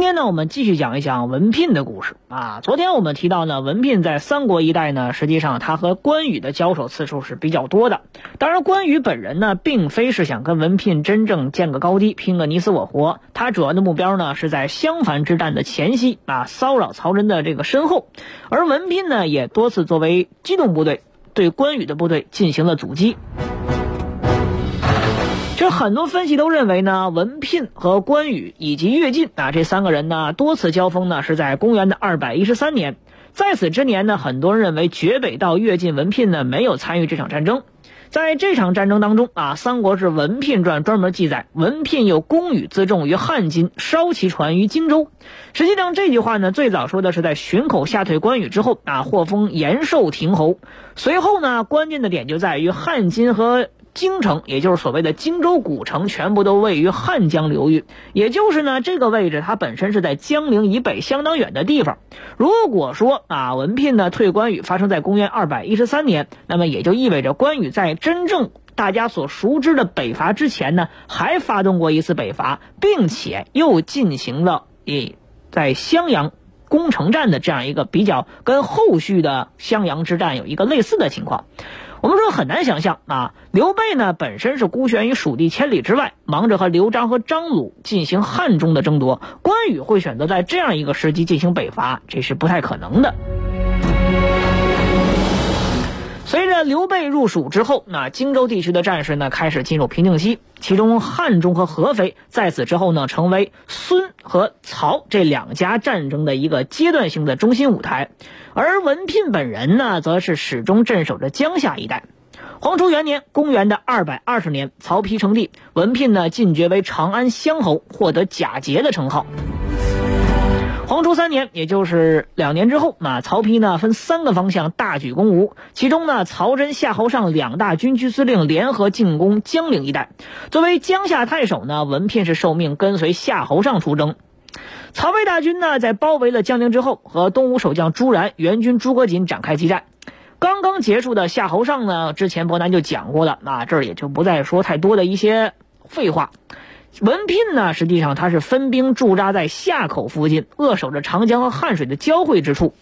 今天呢，我们继续讲一讲文聘的故事啊。昨天我们提到呢，文聘在三国一代呢，实际上他和关羽的交手次数是比较多的。当然，关羽本人呢，并非是想跟文聘真正见个高低，拼个你死我活。他主要的目标呢，是在襄樊之战的前夕啊，骚扰曹真的这个身后。而文聘呢，也多次作为机动部队。对关羽的部队进行了阻击。很多分析都认为呢，文聘和关羽以及乐进啊这三个人呢多次交锋呢是在公元的二百一十三年。在此之年呢，很多人认为绝北道乐进、文聘呢没有参与这场战争。在这场战争当中啊，《三国志·文聘传》专门记载，文聘有公羽自重于汉津，烧其船于荆州。实际上，这句话呢，最早说的是在巡口吓退关羽之后啊，获封延寿亭侯。随后呢，关键的点就在于汉津和。京城，也就是所谓的荆州古城，全部都位于汉江流域，也就是呢，这个位置它本身是在江陵以北相当远的地方。如果说啊，文聘呢退关羽发生在公元二百一十三年，那么也就意味着关羽在真正大家所熟知的北伐之前呢，还发动过一次北伐，并且又进行了以在襄阳攻城战的这样一个比较跟后续的襄阳之战有一个类似的情况。我们说很难想象啊，刘备呢本身是孤悬于蜀地千里之外，忙着和刘璋和张鲁进行汉中的争夺，关羽会选择在这样一个时机进行北伐，这是不太可能的。刘备入蜀之后，那荆州地区的战事呢开始进入平静期，其中汉中和合肥在此之后呢成为孙和曹这两家战争的一个阶段性的中心舞台，而文聘本人呢则是始终镇守着江夏一带。黄初元年，公元的二百二十年，曹丕称帝，文聘呢进爵为长安乡侯，获得假节的称号。黄初三年，也就是两年之后，那曹丕呢分三个方向大举攻吴，其中呢曹真、夏侯尚两大军区司令联合进攻江陵一带。作为江夏太守呢，文聘是受命跟随夏侯尚出征。曹魏大军呢在包围了江陵之后，和东吴守将朱然、援军诸葛瑾展开激战。刚刚结束的夏侯尚呢，之前伯南就讲过了，那这儿也就不再说太多的一些废话。文聘呢，实际上他是分兵驻扎在夏口附近，扼守着长江和汉水的交汇之处。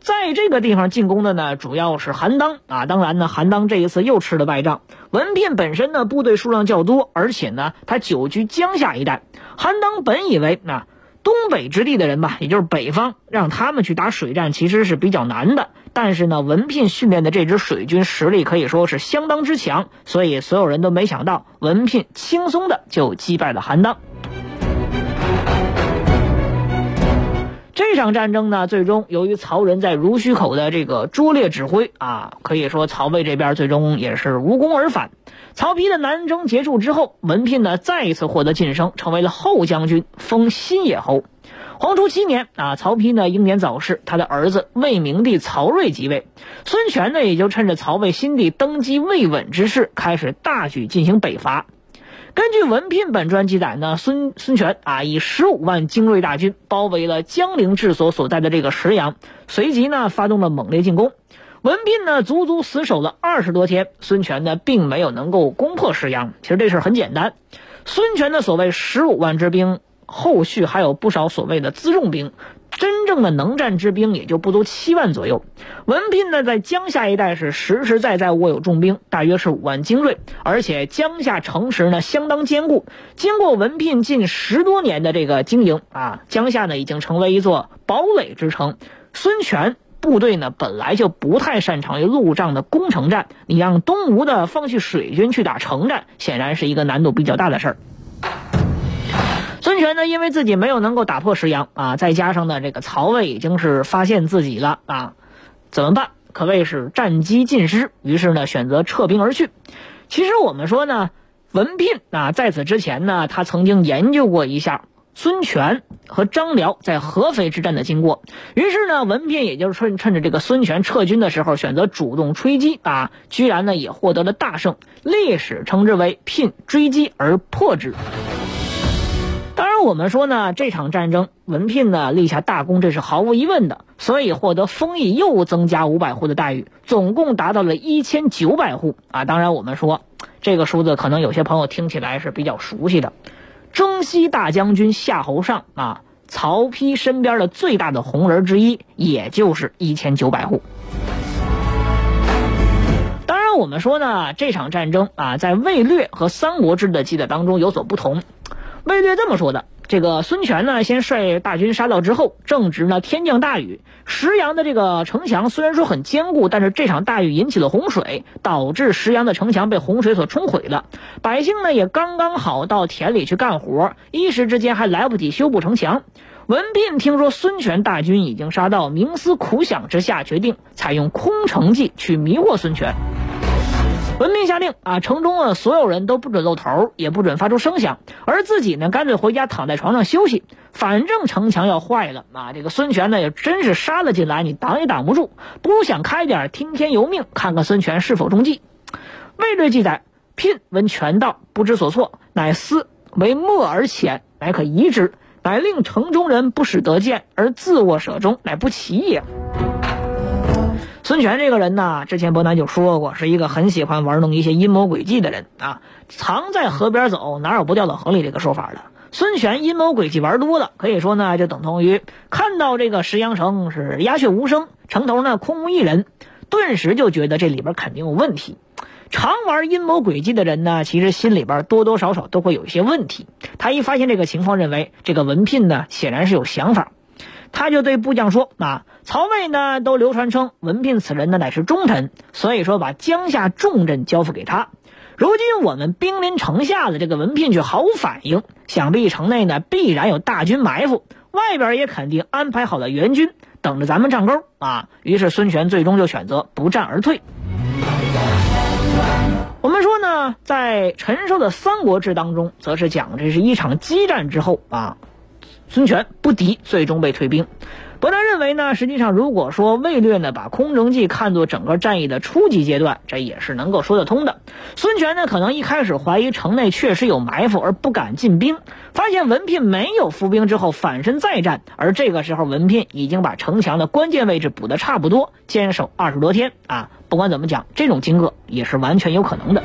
在这个地方进攻的呢，主要是韩当啊。当然呢，韩当这一次又吃了败仗。文聘本身呢，部队数量较多，而且呢，他久居江夏一带。韩当本以为啊。东北之地的人吧，也就是北方，让他们去打水战，其实是比较难的。但是呢，文聘训练的这支水军实力可以说是相当之强，所以所有人都没想到，文聘轻松的就击败了韩当。这场战争呢，最终由于曹仁在濡须口的这个拙劣指挥啊，可以说曹魏这边最终也是无功而返。曹丕的南征结束之后，文聘呢再一次获得晋升，成为了后将军，封新野侯。黄初七年啊，曹丕呢英年早逝，他的儿子魏明帝曹睿即位，孙权呢也就趁着曹魏新帝登基未稳之势，开始大举进行北伐。根据文聘本传记载呢，孙孙权啊以十五万精锐大军包围了江陵治所所在的这个石阳，随即呢发动了猛烈进攻。文聘呢足足死守了二十多天，孙权呢并没有能够攻破石阳。其实这事很简单，孙权的所谓十五万之兵，后续还有不少所谓的辎重兵。真正的能战之兵也就不足七万左右。文聘呢，在江夏一带是实实在在握有重兵，大约是五万精锐，而且江夏城池呢相当坚固。经过文聘近十多年的这个经营啊，江夏呢已经成为一座堡垒之城。孙权部队呢本来就不太擅长于陆上的攻城战，你让东吴的放弃水军去打城战，显然是一个难度比较大的事儿。孙权呢，因为自己没有能够打破石阳啊，再加上呢，这个曹魏已经是发现自己了啊，怎么办？可谓是战机尽失，于是呢，选择撤兵而去。其实我们说呢，文聘啊，在此之前呢，他曾经研究过一下孙权和张辽在合肥之战的经过。于是呢，文聘也就是趁趁着这个孙权撤军的时候，选择主动追击啊，居然呢也获得了大胜，历史称之为聘追击而破之。我们说呢，这场战争文聘呢立下大功，这是毫无疑问的，所以获得封邑又增加五百户的待遇，总共达到了一千九百户啊。当然，我们说这个数字可能有些朋友听起来是比较熟悉的，征西大将军夏侯尚啊，曹丕身边的最大的红人之一，也就是一千九百户。当然，我们说呢，这场战争啊，在魏略和三国志的记载当中有所不同。魏略这么说的：这个孙权呢，先率大军杀到之后，正值呢天降大雨，石阳的这个城墙虽然说很坚固，但是这场大雨引起了洪水，导致石阳的城墙被洪水所冲毁了。百姓呢也刚刚好到田里去干活，一时之间还来不及修补城墙。文聘听说孙权大军已经杀到，冥思苦想之下，决定采用空城计去迷惑孙权。文聘下令啊，城中的所有人都不准露头，也不准发出声响，而自己呢，干脆回家躺在床上休息。反正城墙要坏了啊，这个孙权呢，也真是杀了进来，你挡也挡不住。不如想开点，听天由命，看看孙权是否中计。魏略记载，聘闻权道，不知所措，乃思为末而遣，乃可移之。乃令城中人不使得见，而自卧舍中，乃不起也。孙权这个人呢，之前伯南就说过，是一个很喜欢玩弄一些阴谋诡计的人啊。常在河边走，哪有不掉到河里这个说法的？孙权阴谋诡计玩多了，可以说呢，就等同于看到这个石阳城是鸦雀无声，城头呢空无一人，顿时就觉得这里边肯定有问题。常玩阴谋诡计的人呢，其实心里边多多少少都会有一些问题。他一发现这个情况，认为这个文聘呢，显然是有想法。他就对部将说：“啊，曹魏呢都流传称文聘此人呢乃是忠臣，所以说把江夏重镇交付给他。如今我们兵临城下了，这个文聘却毫无反应，想必城内呢必然有大军埋伏，外边也肯定安排好了援军等着咱们上钩啊。于是孙权最终就选择不战而退。我们说呢，在陈寿的《三国志》当中，则是讲这是一场激战之后啊。”孙权不敌，最终被退兵。伯南认为呢，实际上如果说魏略呢把空城计看作整个战役的初级阶段，这也是能够说得通的。孙权呢可能一开始怀疑城内确实有埋伏而不敢进兵，发现文聘没有伏兵之后反身再战，而这个时候文聘已经把城墙的关键位置补得差不多，坚守二十多天啊。不管怎么讲，这种经过也是完全有可能的。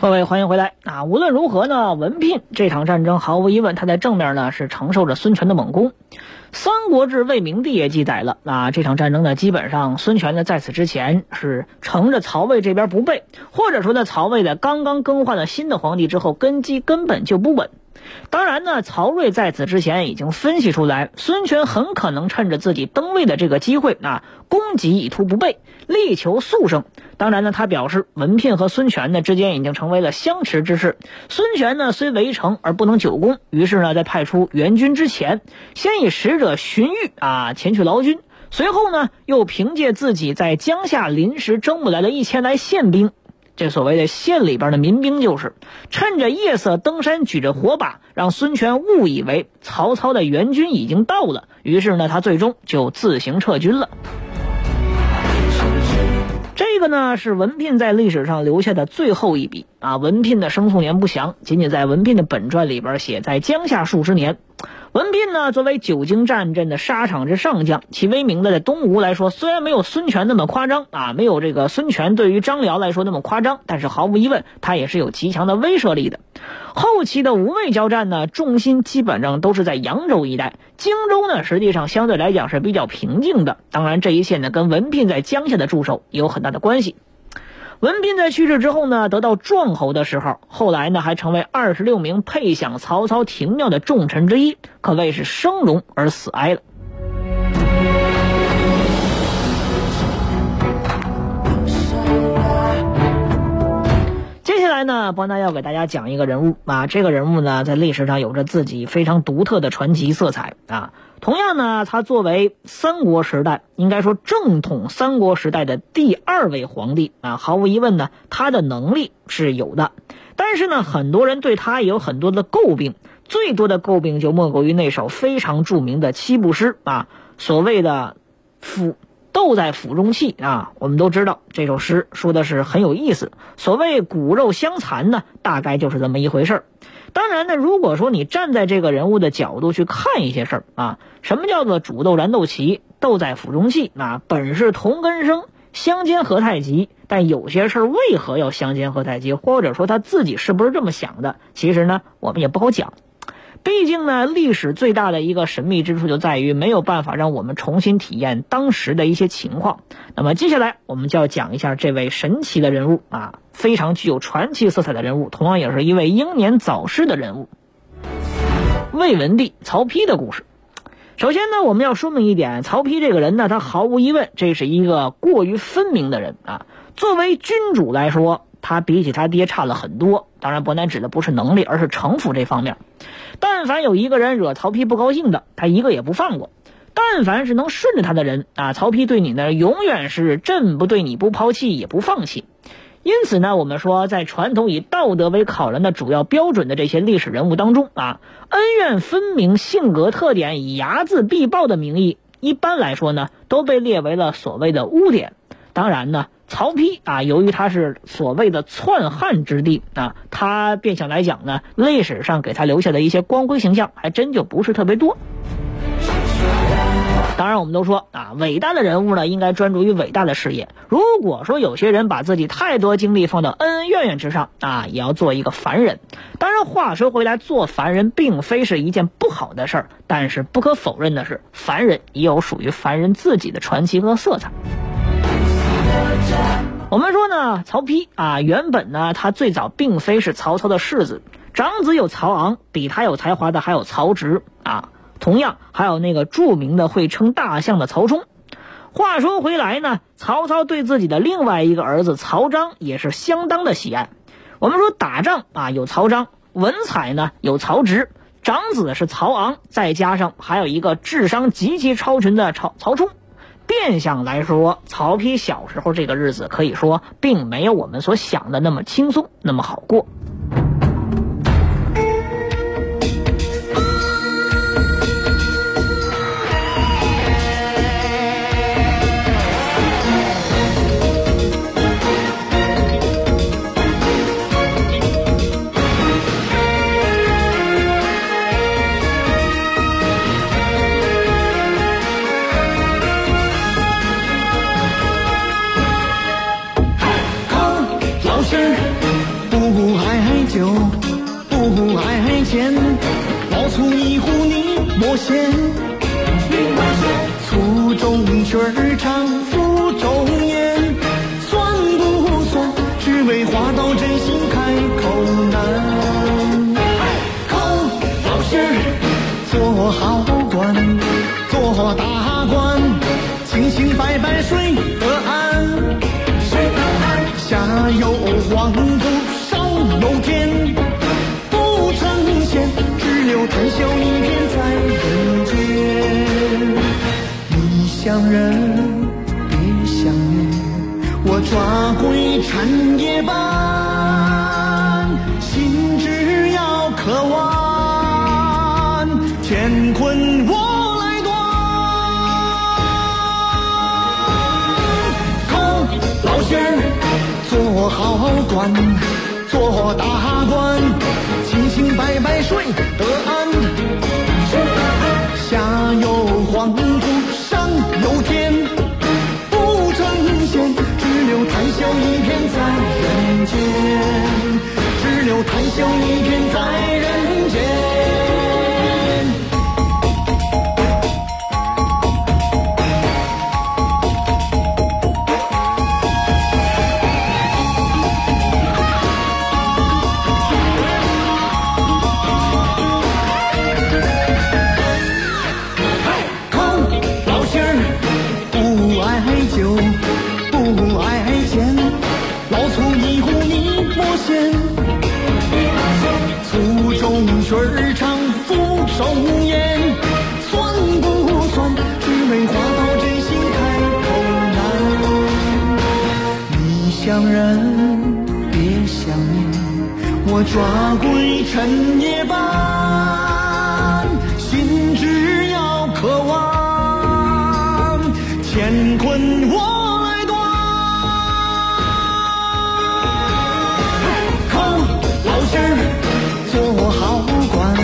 各位，欢迎回来啊！无论如何呢，文聘这场战争毫无疑问，他在正面呢是承受着孙权的猛攻。《三国志·魏明帝》也记载了啊，这场战争呢，基本上孙权呢在此之前是乘着曹魏这边不备，或者说呢，曹魏在刚刚更换了新的皇帝之后，根基根本就不稳。当然呢，曹睿在此之前已经分析出来，孙权很可能趁着自己登位的这个机会啊，攻击以图不备，力求速胜。当然呢，他表示文聘和孙权呢之间已经成为了相持之势。孙权呢虽围城而不能久攻，于是呢在派出援军之前，先以使者荀彧啊前去劳军，随后呢又凭借自己在江夏临时征募来的一千来县兵。这所谓的县里边的民兵，就是趁着夜色登山，举着火把，让孙权误以为曹操的援军已经到了。于是呢，他最终就自行撤军了。这个呢，是文聘在历史上留下的最后一笔啊。文聘的生卒年不详，仅仅在文聘的本传里边写在江夏数十年。文聘呢，作为久经战阵的沙场之上将，其威名呢，在东吴来说，虽然没有孙权那么夸张啊，没有这个孙权对于张辽来说那么夸张，但是毫无疑问，他也是有极强的威慑力的。后期的吴魏交战呢，重心基本上都是在扬州一带，荆州呢，实际上相对来讲是比较平静的。当然，这一切呢，跟文聘在江夏的驻守也有很大的关系。文斌在去世之后呢，得到壮侯的时候，后来呢还成为二十六名配享曹操庭庙的重臣之一，可谓是生荣而死哀了。接下来呢，伯纳要给大家讲一个人物啊，这个人物呢，在历史上有着自己非常独特的传奇色彩啊。同样呢，他作为三国时代应该说正统三国时代的第二位皇帝啊，毫无疑问呢，他的能力是有的。但是呢，很多人对他也有很多的诟病，最多的诟病就莫过于那首非常著名的七步诗啊，所谓的“夫斗在釜中泣”啊，我们都知道这首诗说的是很有意思。所谓骨肉相残呢，大概就是这么一回事儿。当然呢，如果说你站在这个人物的角度去看一些事儿啊，什么叫做煮豆燃豆萁，豆在釜中泣？啊，本是同根生，相煎何太急？但有些事儿为何要相煎何太急？或者说他自己是不是这么想的？其实呢，我们也不好讲。毕竟呢，历史最大的一个神秘之处就在于没有办法让我们重新体验当时的一些情况。那么接下来我们就要讲一下这位神奇的人物啊，非常具有传奇色彩的人物，同样也是一位英年早逝的人物——魏文帝曹丕的故事。首先呢，我们要说明一点，曹丕这个人呢，他毫无疑问这是一个过于分明的人啊。作为君主来说，他比起他爹差了很多。当然，伯南指的不是能力，而是城府这方面。但凡有一个人惹曹丕不高兴的，他一个也不放过。但凡是能顺着他的人啊，曹丕对你呢，永远是朕不对你不抛弃也不放弃。因此呢，我们说，在传统以道德为考量的主要标准的这些历史人物当中啊，恩怨分明、性格特点以睚眦必报的名义，一般来说呢，都被列为了所谓的污点。当然呢。曹丕啊，由于他是所谓的篡汉之地啊，他变相来讲呢，历史上给他留下的一些光辉形象还真就不是特别多。当然，我们都说啊，伟大的人物呢，应该专注于伟大的事业。如果说有些人把自己太多精力放到恩恩怨怨之上啊，也要做一个凡人。当然，话说回来，做凡人并非是一件不好的事儿，但是不可否认的是，凡人也有属于凡人自己的传奇和色彩。我们说呢，曹丕啊，原本呢，他最早并非是曹操的世子，长子有曹昂，比他有才华的还有曹植啊，同样还有那个著名的会称大象的曹冲。话说回来呢，曹操对自己的另外一个儿子曹彰也是相当的喜爱。我们说打仗啊，有曹彰；文采呢，有曹植；长子是曹昂，再加上还有一个智商极其超群的曹曹冲。变相来说，曹丕小时候这个日子，可以说并没有我们所想的那么轻松，那么好过。为话到真心开口难。考老师，做好官，做大官，清清白白睡得安。睡得安，下有黄土，上有天，不成仙，只留谈笑一片在人间。异乡人。抓鬼缠夜半，心只要渴望，乾坤我来断。靠老仙儿做好官，做大官，清清白白睡得安。下有黄只留谈笑一片在我抓鬼趁夜半，心只要渴望，乾坤我来断。靠，老仙儿，做好官，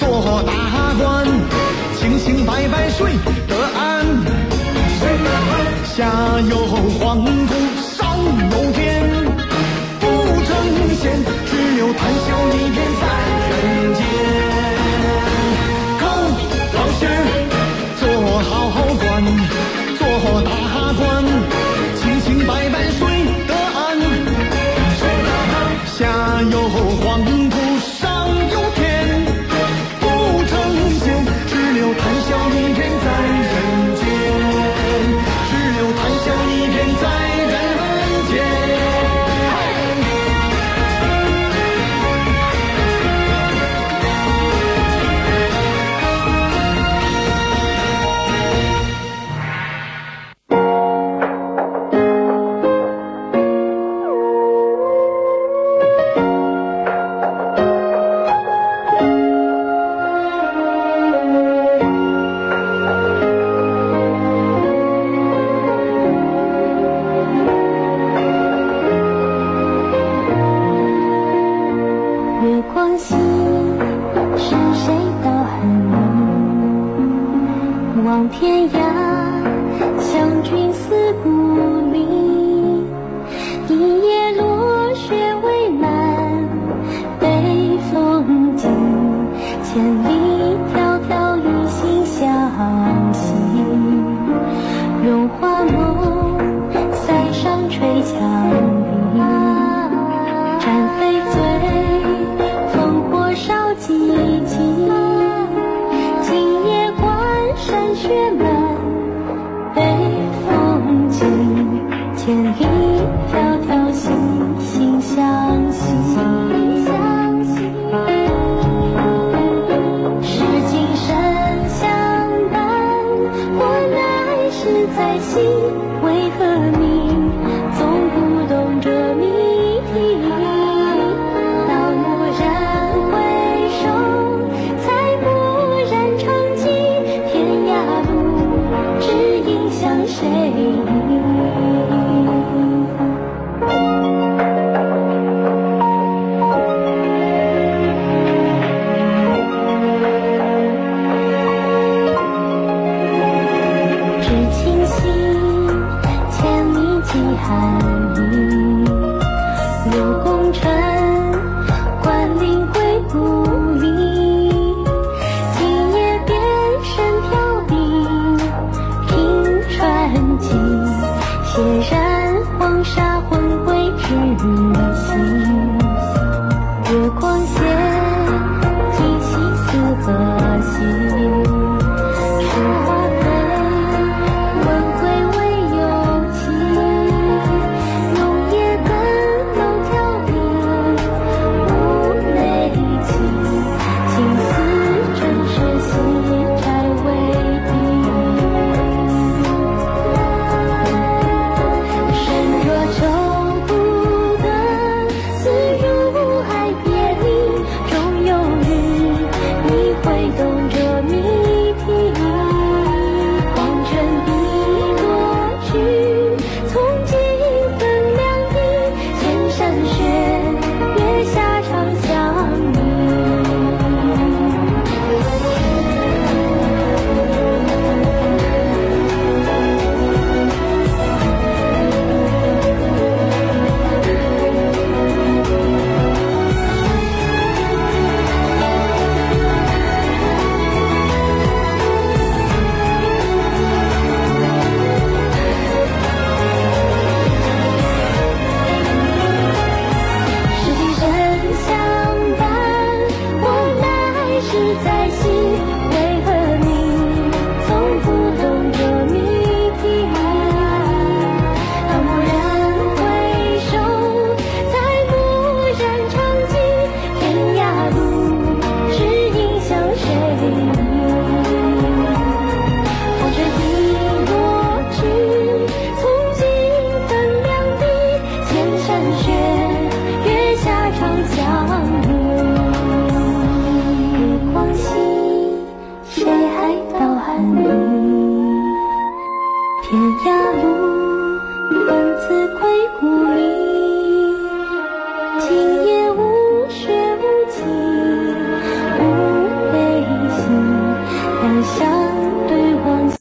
做大官，清清白白睡得安。下有黄。望天涯相君思故